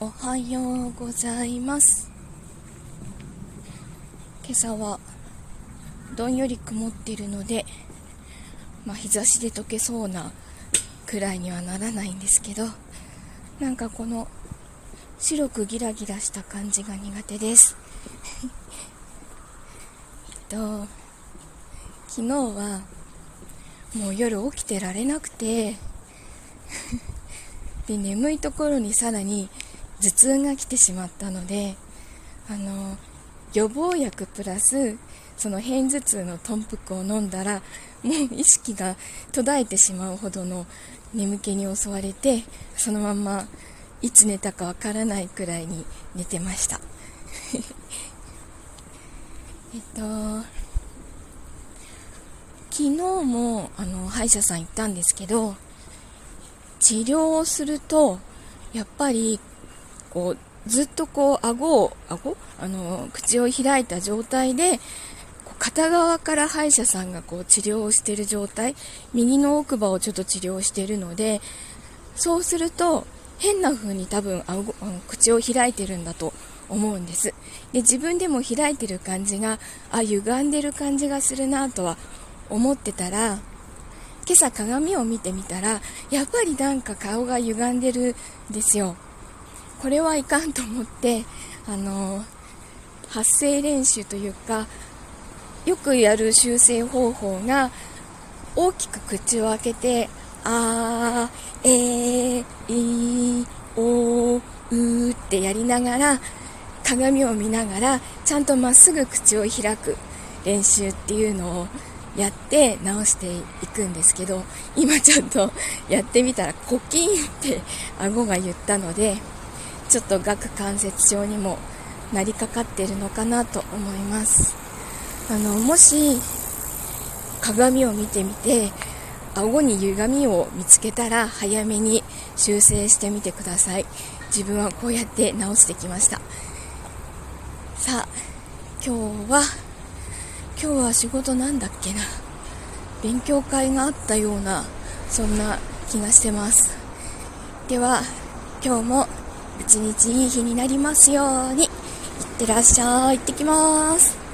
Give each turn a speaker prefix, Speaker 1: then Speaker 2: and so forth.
Speaker 1: おはようございます。今朝はどんより曇っているので、まあ、日差しで溶けそうなくらいにはならないんですけどなんかこの白くギラギラした感じが苦手です。えっと昨日はもう夜起きてられなくてで眠いところにさらに頭痛が来てしまったのであの予防薬プラスその片頭痛の豚腹を飲んだらもう意識が途絶えてしまうほどの眠気に襲われてそのままいつ寝たかわからないくらいに寝てました。えっと昨日もあの歯医者さん行ったんですけど治療をするとやっぱりこうずっとこう顎を顎？あの口を開いた状態で片側から歯医者さんがこう治療をしている状態右の奥歯をちょっと治療しているのでそうすると変な風に多分顎口を開いてるんだと思うんです。で自分でも開いてる感じがあ歪んでる感じがするなとは思ってたら今朝鏡を見てみたらやっぱりなんか顔が歪んでるんですよ。これはいかんと思ってあの発声練習というかよくやる修正方法が大きく口を開けてあーえーいおーうってやりながら鏡を見ながらちゃんとまっすぐ口を開く練習っていうのをやって直していくんですけど今ちょっとやってみたらコキンって顎が言ったのでちょっと顎関節症にもなりかかっているのかなと思います。あのもし鏡を見てみて顎に歪みを見つけたら早めに修正してみてください。自分はこうやって直してきました。さあ今日は今日は仕事なんだっけな。勉強会があったようなそんな気がしてます。では今日も一日いい日になりますように。いってらっしゃい。行ってきます。